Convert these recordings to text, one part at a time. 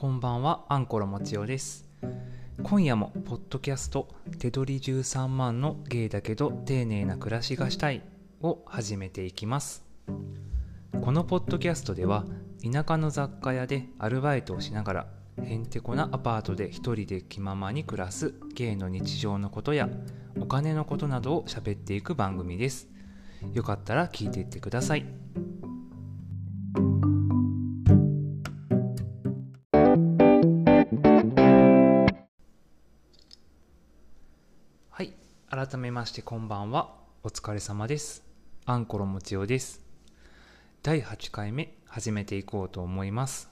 こんばんは、アンコロもちおです。今夜も、ポッドキャスト、手取り13万の芸だけど丁寧な暮らしがしたいを始めていきます。このポッドキャストでは、田舎の雑貨屋でアルバイトをしながら、へんてこなアパートで一人で気ままに暮らす芸の日常のことや、お金のことなどを喋っていく番組です。よかったら聞いていってください。改めましてこんばんは。お疲れ様です。アンコロもちおです。第8回目始めていこうと思います。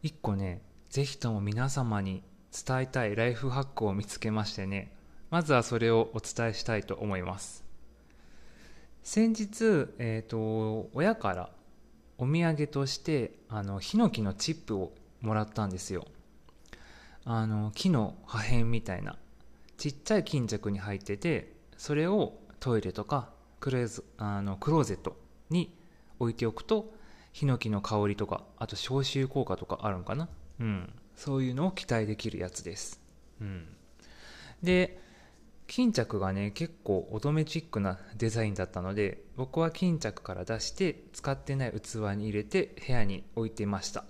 一個ね、ぜひとも皆様に伝えたいライフハックを見つけましてね、まずはそれをお伝えしたいと思います。先日、えっ、と、親からお土産として、あの、ヒノキのチップをもらったんですよ。あの木の破片みたいなちっちゃい巾着に入っててそれをトイレとかクローあのクローゼットに置いておくとヒノキの香りとかあと消臭効果とかあるんかな？うん。そういうのを期待できるやつです。うん。で巾着がね結構乙女チックなデザインだったので僕は巾着から出して使ってない器に入れて部屋に置いてました。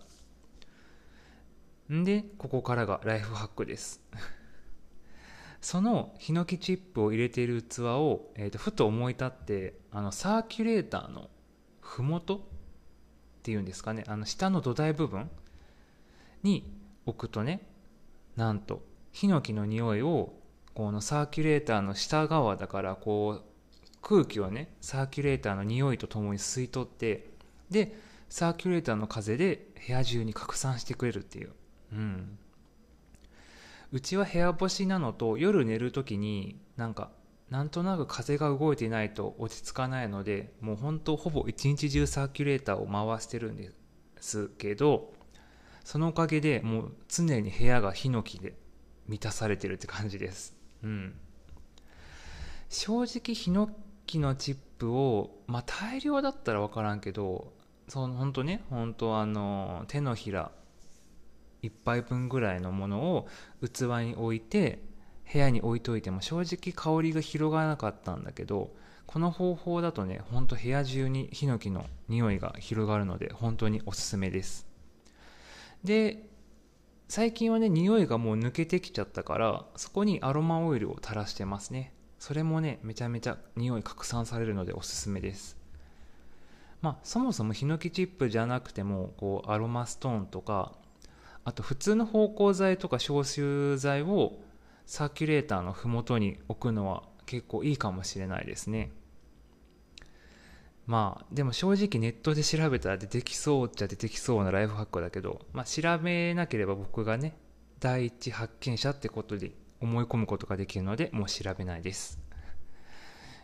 んでここからがライフハックです。そのヒノキチップを入れている器を、えー、とふと思い立ってあのサーキュレーターのふもとっていうんですかねあの下の土台部分に置くとねなんとヒノキの匂いをこのサーキュレーターの下側だからこう空気をねサーキュレーターの匂いとともに吸い取ってでサーキュレーターの風で部屋中に拡散してくれるっていう。うん、うちは部屋干しなのと夜寝る時になんかなんとなく風が動いてないと落ち着かないのでもう本当ほぼ一日中サーキュレーターを回してるんですけどそのおかげでもう常に部屋がヒノキで満たされてるって感じです、うん、正直ヒノキのチップを、まあ、大量だったら分からんけどその本当ね本当あの手のひら1杯分ぐらいのものを器に置いて部屋に置いといても正直香りが広がらなかったんだけどこの方法だとねほんと部屋中にヒノキの匂いが広がるので本当におすすめです。で最近はね匂いがもう抜けてきちゃったからそこにアロマオイルを垂らしてますね。それもねめちゃめちゃ匂い拡散されるのでおすすめです。まあそもそもヒノキチップじゃなくてもこうアロマストーンとかあと普通の芳香剤とか消臭剤をサーキュレーターの麓に置くのは結構いいかもしれないですね。まあでも正直ネットで調べたら出てきそうっちゃ出てきそうなライフハックだけど、まあ、調べなければ僕がね第一発見者ってことで思い込むことができるのでもう調べないです。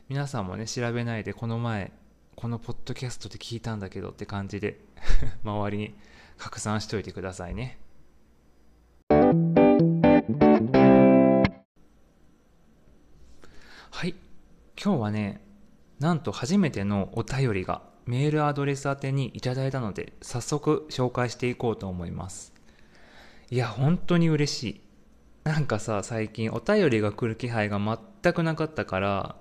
皆さんもね調べないでこの前このポッドキャストで聞いたんだけどって感じで 周りに拡散しておいてくださいね。今日はねなんと初めてのお便りがメールアドレス宛てにいただいたので早速紹介していこうと思います。いや本当に嬉しい。なんかさ最近お便りが来る気配が全くなかったから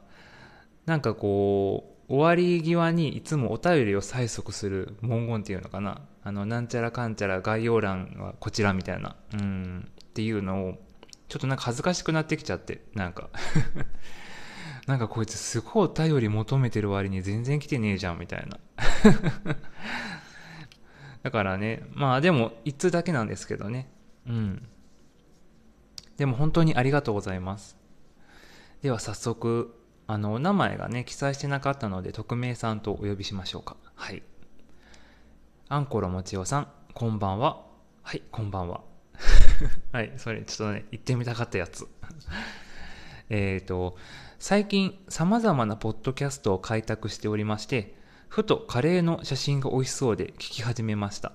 なんかこう終わり際にいつもお便りを催促する文言っていうのかな。あのなんちゃらかんちゃら概要欄はこちらみたいな。うん。っていうのをちょっとなんか恥ずかしくなってきちゃってなんか。なんかこいつすごいお便り求めてる割に全然来てねえじゃんみたいな。だからねまあでも一通だけなんですけどね。うん。でも本当にありがとうございます。では早速あのお名前がね記載してなかったので匿名さんとお呼びしましょうか。はい。アンコロもちおさんこんばんは。はいこんばんは。はいそれちょっとね言ってみたかったやつ。えっと最近様々なポッドキャストを開拓しておりましてふとカレーの写真が美味しそうで聞き始めました。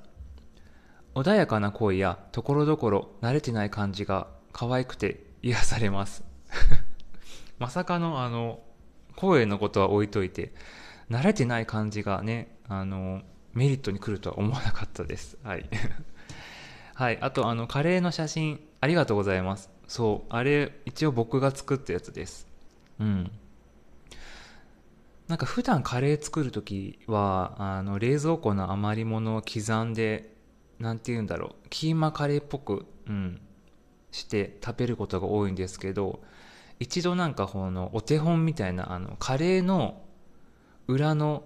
穏やかな声やところどころ慣れてない感じが可愛くて癒されます。まさかのあの声のことは置いといて慣れてない感じがねあのメリットに来るとは思わなかったです。はい。はい。あとあのカレーの写真ありがとうございます。そうあれ一応僕が作ったやつです。うん。なんか普段カレー作る時はあの冷蔵庫の余り物を刻んでなんて言うんだろうキーマカレーっぽく、うん、して食べることが多いんですけど一度なんかこのお手本みたいなあのカレーの裏の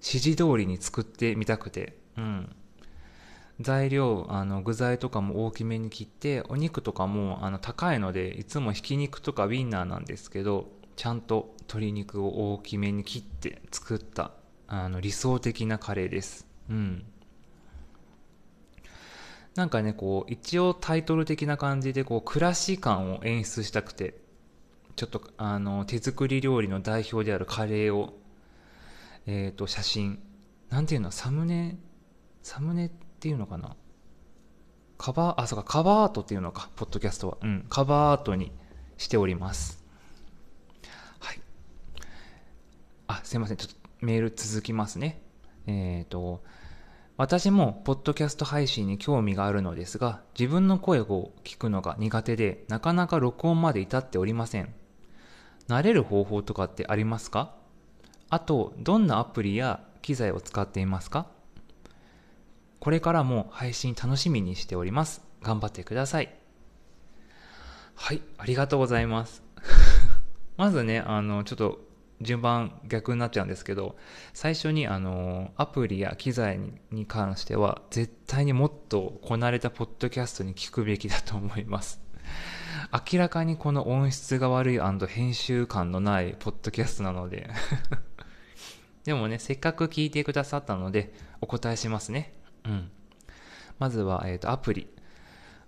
指示通りに作ってみたくて、うん、材料あの具材とかも大きめに切ってお肉とかもあの高いのでいつもひき肉とかウインナーなんですけどちゃんと鶏肉を大きめに切って作ったあの理想的なカレーです。うん。なんかね、こう、一応タイトル的な感じで、こう、暮らし感を演出したくて、ちょっと、あの、手作り料理の代表であるカレーを、えっ、ー、と、写真、なんていうの、サムネ、サムネっていうのかな？カバー、あ、そうか、カバーアートっていうのか、ポッドキャストは。うん、カバーアートにしておりますはい。あ、すいません。ちょっとメール続きますね。えっ、ー、と、私もポッドキャスト配信に興味があるのですが、自分の声を聞くのが苦手で、なかなか録音まで至っておりません。慣れる方法とかってありますか？あと、どんなアプリや機材を使っていますか？これからも配信楽しみにしております。頑張ってください。はい、ありがとうございます。まずね、あの、ちょっと順番逆になっちゃうんですけど最初にあのアプリや機材に関しては絶対にもっとこなれたポッドキャストに聞くべきだと思います明らかにこの音質が悪い編集感のないポッドキャストなので でもねせっかく聞いてくださったのでお答えしますねうんまずは、えーと、アプリ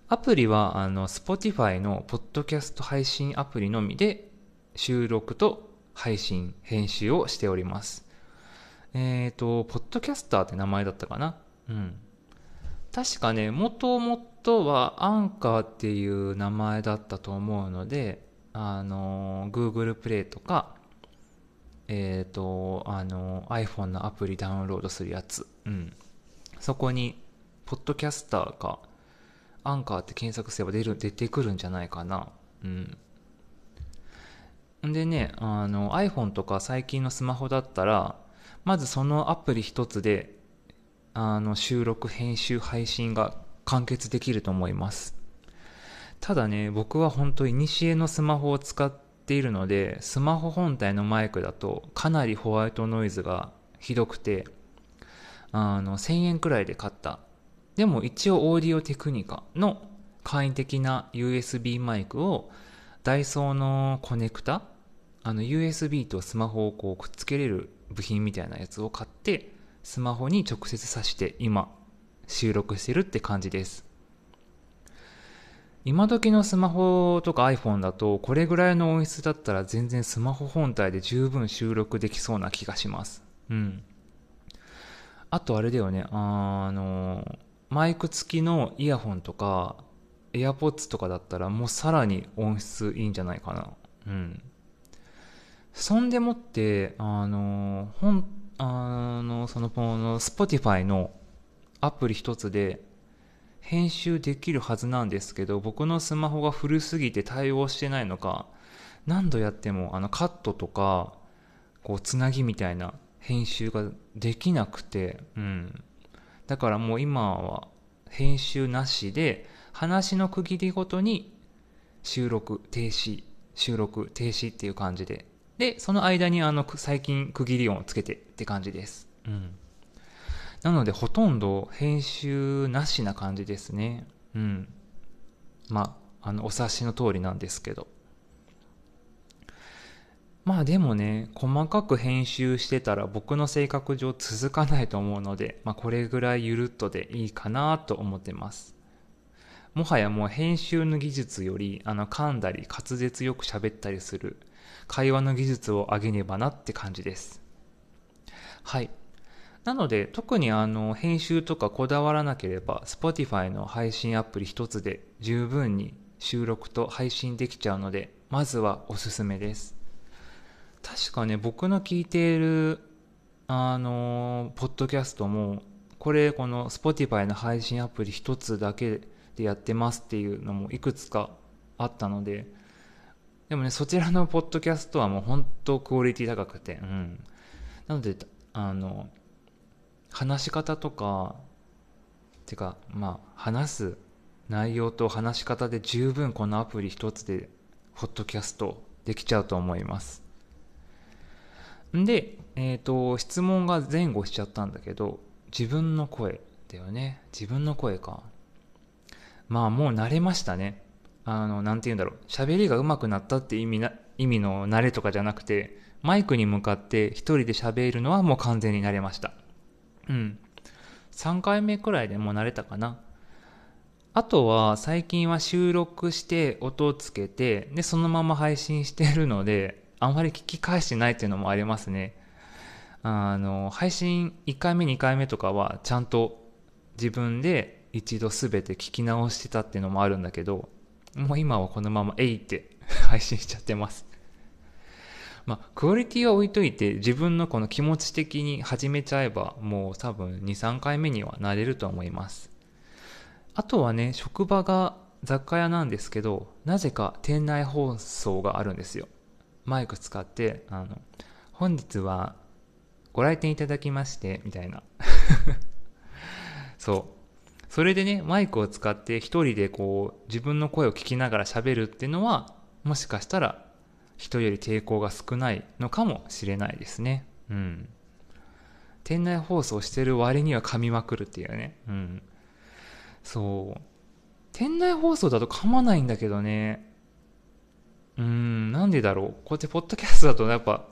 アプリはあの Spotify のポッドキャスト配信アプリのみで収録と配信、編集をしております。えっ、ー、と、ポッドキャスターって名前だったかな？うん。確かね、もともとはアンカーっていう名前だったと思うので、あの、Google プレイとか、えっ、ー、と、あの、iPhone のアプリダウンロードするやつ。うん。そこに、ポッドキャスターか、アンカーって検索すれば出る、出てくるんじゃないかな。うん。でね、あの iPhone とか最近のスマホだったら、まずそのアプリ一つで、あの収録、編集、配信が完結できると思います。ただね、僕は本当に西のスマホを使っているので、スマホ本体のマイクだとかなりホワイトノイズがひどくて、あの、1000円くらいで買った。でも一応オーディオテクニカの簡易的な USB マイクをダイソーのコネクタあの USB とスマホをこうくっつけれる部品みたいなやつを買ってスマホに直接挿して今収録してるって感じです。今時のスマホとか iPhone だとこれぐらいの音質だったら全然スマホ本体で十分収録できそうな気がします。うん。あとあれだよね。あのマイク付きのイヤホンとか AirPods とかだったらもうさらに音質いいんじゃないかな。うん。そんでもって、あの、本、あの、その、この、Spotify のアプリ一つで編集できるはずなんですけど、僕のスマホが古すぎて対応してないのか、何度やっても、あの、カットとか、こう、つなぎみたいな編集ができなくて、うん。だからもう今は編集なしで、話の区切りごとに収録停止、収録停止っていう感じでで、その間にあの、最近区切り音をつけてって感じです。うん。なので、ほとんど編集なしな感じですね。うん。まあ、あの、お察しの通りなんですけど。まあでもね、細かく編集してたら僕の性格上続かないと思うので、まあこれぐらいゆるっとでいいかなと思ってます。もはやもう編集の技術より、あの噛んだり滑舌よく喋ったりする会話の技術を上げねばなって感じです。はい。なので、特にあの、編集とかこだわらなければ、Spotify の配信アプリ一つで十分に収録と配信できちゃうので、まずはおすすめです。確かね、僕の聞いているあのポッドキャストもこれこの Spotify の配信アプリ一つだけでやってますっていうのもいくつかあったのででもねそちらのポッドキャストはもう本当クオリティ高くてうん。なのであの話し方とかてかまあ話す内容と話し方で十分このアプリ一つでポッドキャストできちゃうと思います。で、えっ、ー、と質問が前後しちゃったんだけど自分の声だよね。自分の声か。まあもう慣れましたね。あのなんて言うんだろう。喋りが上手くなったって意味な意味の慣れとかじゃなくてマイクに向かって一人で喋るのはもう完全に慣れました。うん。3回目くらいでもう慣れたかな。あとは最近は収録して音をつけてでそのまま配信してるのであんまり聞き返してないっていうのもありますね。あの配信1回目2回目とかはちゃんと自分で一度全て聞き直してたっていうのもあるんだけどもう今はこのままえいって 配信しちゃってます。まあ、クオリティは置いといて自分のこの気持ち的に始めちゃえばもう多分23回目にはなれると思います。あとはね職場が雑貨屋なんですけどなぜか店内放送があるんですよ。マイク使ってあの本日はご来店いただきましてみたいな そうそれでねマイクを使って一人でこう自分の声を聞きながら喋るっていうのはもしかしたら人より抵抗が少ないのかもしれないですね。うん。店内放送してる割には噛みまくるっていうね。うん。そう。店内放送だと噛まないんだけどね。うん、なんでだろう。こうやってポッドキャストだとやっぱ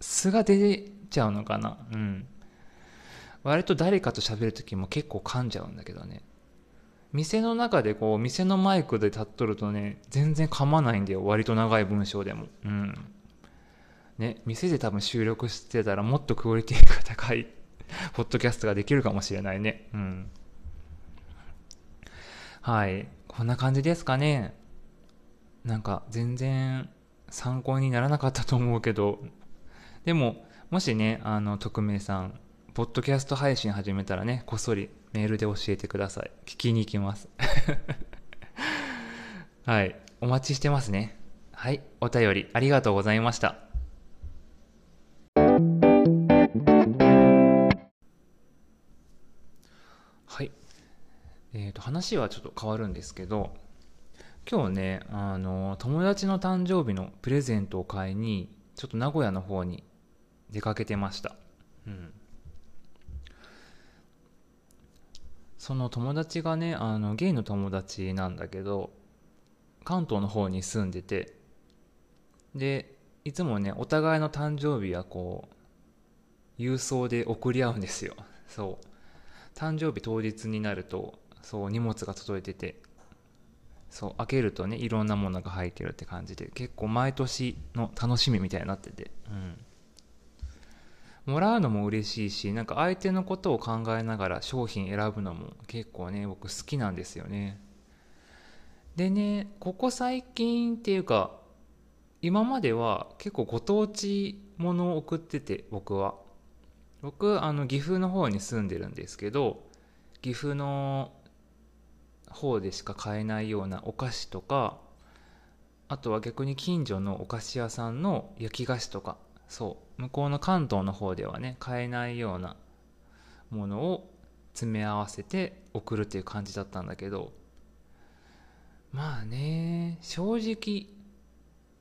素が出ちゃうのかな。うん。割と誰かと喋るときも結構噛んじゃうんだけどね。店の中でこう店のマイクで立っとるとね全然噛まないんだよ。割と長い文章でも。うん。ね。店で多分収録してたらもっとクオリティが高い ポッドキャストができるかもしれないね。うん。はい。こんな感じですかね。なんか全然参考にならなかったと思うけどでももしねあの匿名さんポッドキャスト配信始めたらねこっそりメールで教えてください。聞きに行きます。はい。お待ちしてますね。はい。お便りありがとうございました。はい。えっ、ー、と、話はちょっと変わるんですけど、今日ね、あの、友達の誕生日のプレゼントを買いに、ちょっと名古屋の方に出かけてました。うん。その友達がねあのゲイの友達なんだけど関東の方に住んでてでいつもねお互いの誕生日はこう郵送で送り合うんですよそう誕生日当日になるとそう荷物が届いててそう開けるとねいろんなものが入ってるって感じで結構毎年の楽しみみたいになってて。うん。もらうのも嬉しいしなんか相手のことを考えながら商品選ぶのも結構ね僕好きなんですよね。でねここ最近っていうか今までは結構ご当地ものを送ってて僕は。僕あの岐阜の方に住んでるんですけど岐阜の方でしか買えないようなお菓子とかあとは逆に近所のお菓子屋さんの焼き菓子とかそう向こうの関東の方ではね買えないようなものを詰め合わせて送るっていう感じだったんだけどまあね正直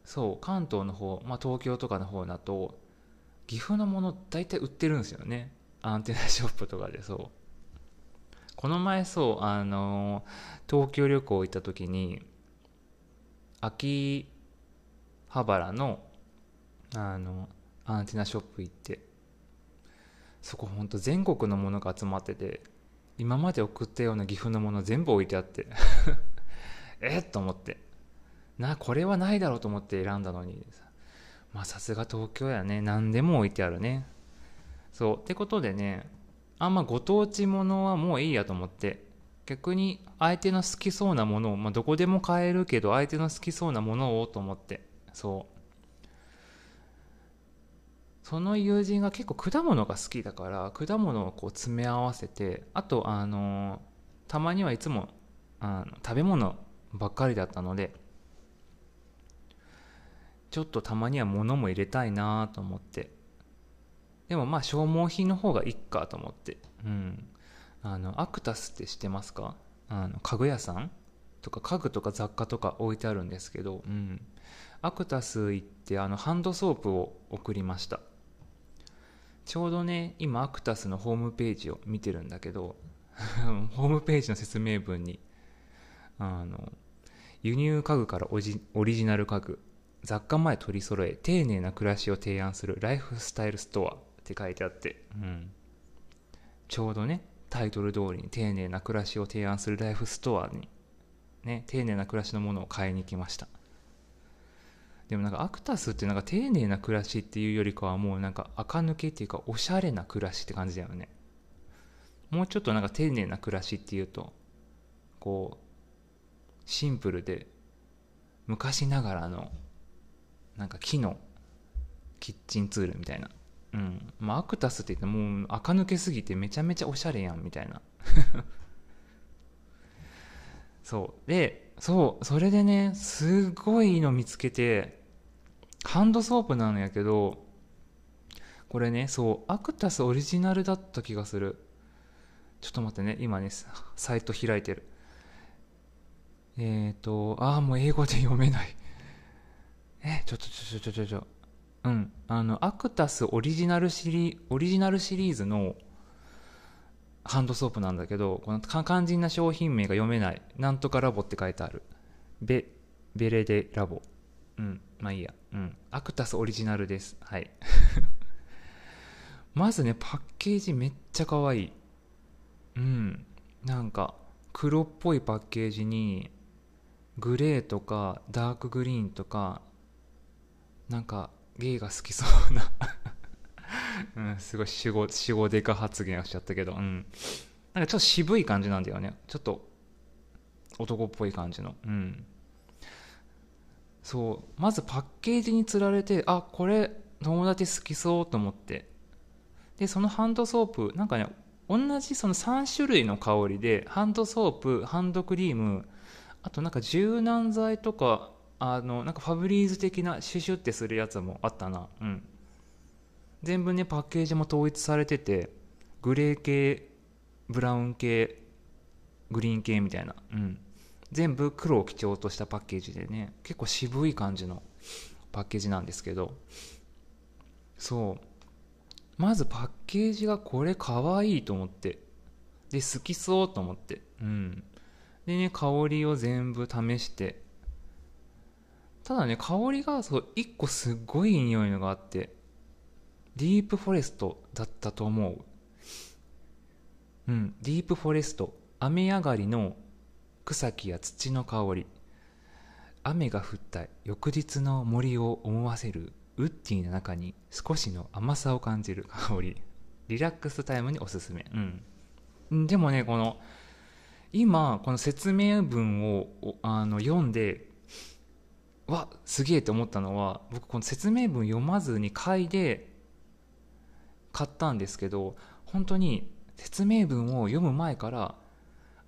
そう関東の方、まあ、東京とかの方だと岐阜のもの大体売ってるんですよね。アンテナショップとかでそう。この前そうあの東京旅行行った時に秋葉原のあのアンテナショップ行ってそこほんと全国のものが集まってて今まで送ったような岐阜のもの全部置いてあって えっと思ってなこれはないだろうと思って選んだのにまあさすが東京やね。何でも置いてあるね。そう。ってことでねあんまご当地ものはもういいやと思って逆に相手の好きそうなものを、まあ、どこでも買えるけど相手の好きそうなものをと思ってそう。その友人が結構果物が好きだから果物をこう詰め合わせてあとあのたまにはいつもあの食べ物ばっかりだったのでちょっとたまには物も入れたいなと思って。でもまあ消耗品の方がいいかと思って。うん。あのアクタスって知ってますか？あの家具屋さん？とか家具とか雑貨とか置いてあるんですけど、うん、アクタス行ってあのハンドソープを送りました。ちょうどね今アクタスのホームページを見てるんだけど ホームページの説明文にあの輸入家具からオリジナル家具雑貨前取り揃え丁寧な暮らしを提案するライフスタイルストア。って書いてあって、うん、ちょうどねタイトル通りに丁寧な暮らしを提案するライフストアに、ね、丁寧な暮らしのものを買いに来ました。でもなんかアクタスってなんか丁寧な暮らしっていうよりかはもうなんか垢抜けっていうかおしゃれな暮らしって感じだよね。もうちょっとなんか丁寧な暮らしっていうとこうシンプルで昔ながらのなんか木のキッチンツールみたいな。うん。まあアクタスって言ってもう垢抜けすぎてめちゃめちゃおしゃれやんみたいな。そう。でそうそれでねすごいの見つけてハンドソープなんやけどこれねそうアクタスオリジナルだった気がする。ちょっと待ってね今ねサイト開いてる。えっ、ー、とああもう英語で読めない。えちょっとちょちょちょちょ。うん。あのアクタスオリジナルシリオリジナルシリーズのハンドソープなんだけどこの肝心な商品名が読めない。なんとかラボって書いてある。ベベレデラボ。うん。まあいいや。うん。アクタスオリジナルです。はい。まずねパッケージめっちゃ可愛い。うん。なんか黒っぽいパッケージにグレーとかダークグリーンとかなんかゲイが好きそうな。うん、すごい死後死後デカ発言をしちゃったけど、うん、なんかちょっと渋い感じなんだよね。ちょっと男っぽい感じの。うん。そう。まずパッケージにつられてあこれ友達好きそうと思って。でそのハンドソープなんかね同じその3種類の香りでハンドソープハンドクリームあとなんか柔軟剤とかあのなんかファブリーズ的なシュシュってするやつもあったな。うん。全部ねパッケージも統一されててグレー系ブラウン系グリーン系みたいな。うん。全部黒を基調としたパッケージでね結構渋い感じのパッケージなんですけど。そう。まずパッケージがこれかわいいと思って。で好きそうと思って。うん。でね香りを全部試してただね香りがそう1個すっごい匂いのがあってディープフォレストだったと思う。うんディープフォレスト。雨上がりの草木や土の香り。雨が降った。翌日の森を思わせる。ウッディな中に少しの甘さを感じる香り。リラックスタイムにおすすめ。うん。でもねこの今この説明文をあの読んでわすげえって思ったのは僕この説明文読まずに買いで買ったんですけど本当に説明文を読む前から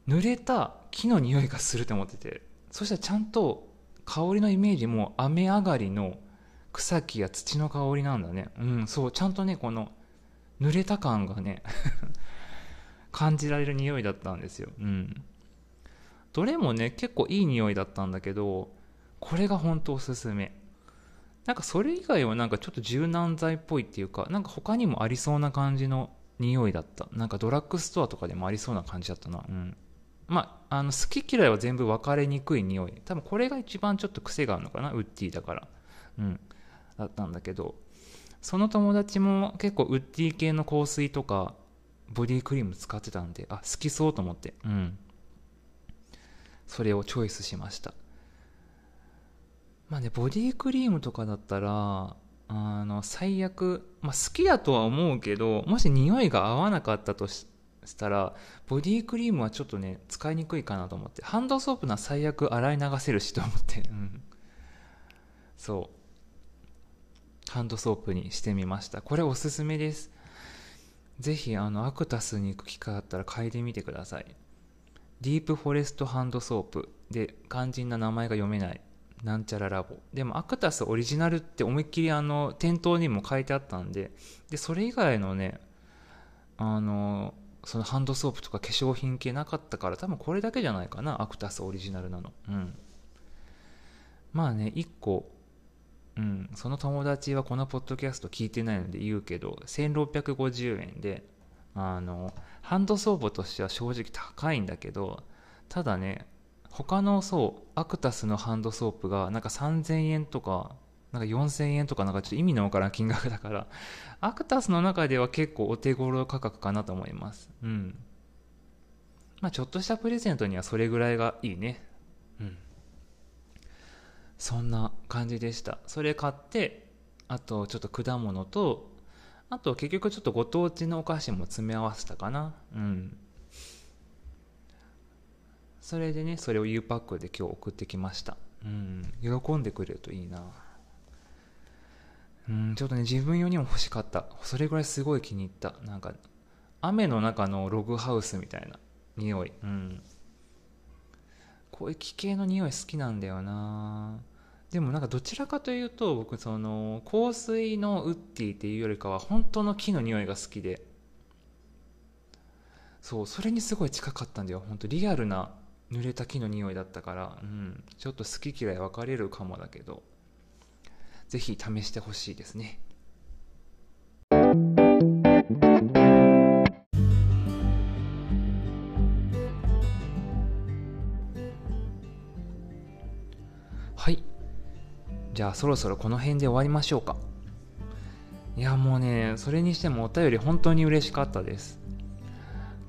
濡れた木の匂いがすると思っててそしたらちゃんと香りのイメージも雨上がりの草木や土の香りなんだね。うんそうちゃんとねこの濡れた感がね 感じられる匂いだったんですよ。うん。どれもね結構いい匂いだったんだけどこれが本当おすすめ。なんかそれ以外はなんかちょっと柔軟剤っぽいっていうかなんか他にもありそうな感じの匂いだった。なんかドラッグストアとかでもありそうな感じだったな。うん。まあ、あの好き嫌いは全部分かれにくい匂い。多分これが一番ちょっと癖があるのかな。ウッディだから。うん。だったんだけど。その友達も結構ウッディ系の香水とかボディクリーム使ってたんであ好きそうと思って。うん。それをチョイスしました。まあね、ボディクリームとかだったら、あの、最悪、まあ好きだとは思うけど、もし匂いが合わなかったとしたら、ボディクリームはちょっとね、使いにくいかなと思って。ハンドソープなら最悪洗い流せるしと思って。うん。そう。ハンドソープにしてみましたこれおすすめですぜひあのアクタスに行く機会あったら嗅いでみてください Deep Forest Hand Soap で肝心な名前が読めないなんちゃらラボ。でもアクタスオリジナルって思いっきりあの店頭にも書いてあったんででそれ以外のねあのそのハンドソープとか化粧品系なかったから多分これだけじゃないかなアクタスオリジナルなの。うん。まあね1個うんその友達はこのポッドキャスト聞いてないので言うけど1650円であのハンドソープとしては正直高いんだけどただね他のそうアクタスのハンドソープがなんか3000円とかなんか4000円とかなんかちょっと意味のわからん金額だから アクタスの中では結構お手頃価格かなと思います。うん。まあちょっとしたプレゼントにはそれぐらいがいいね。うん。そんな感じでした。それ買ってあとちょっと果物とあと結局ちょっとご当地のお菓子も詰め合わせたかな。うん。それでねそれを U パックで今日送ってきました。うん。喜んでくれるといいな。うんちょっとね自分用にも欲しかった。それぐらいすごい気に入った。なんか雨の中のログハウスみたいな匂い。うん。こういう気系の匂い好きなんだよな。でもなんかどちらかというと僕その香水のウッディっていうよりかは本当の木の匂いが好きで。そうそれにすごい近かったんだよ。本当リアルな濡れた木の匂いだったから、うん、ちょっと好き嫌い分かれるかもだけどぜひ試してほしいですね。はい。じゃあそろそろこの辺で終わりましょうか。いやもうねそれにしてもお便り本当に嬉しかったです。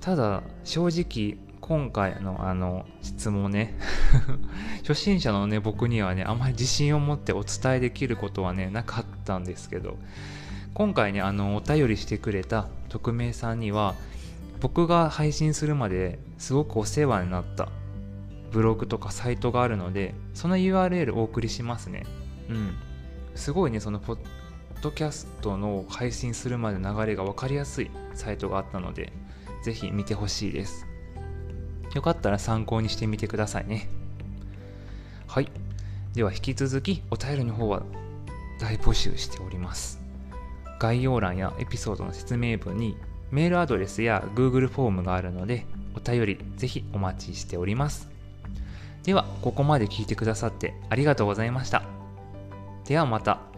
ただ正直今回のあの質問ね。初心者のね僕にはねあんまり自信を持ってお伝えできることはねなかったんですけど。今回ねあのお便りしてくれた匿名さんには僕が配信するまですごくお世話になったブログとかサイトがあるのでその URL お送りしますね。うん。すごいねそのポッドキャストの配信するまでの流れが分かりやすいサイトがあったのでぜひ見てほしいです。よかったら参考にしてみてくださいね。はい。では引き続きお便りの方は大募集しております。概要欄やエピソードの説明文にメールアドレスや Google フォームがあるのでお便りぜひお待ちしております。ではここまで聞いてくださってありがとうございました。ではまた。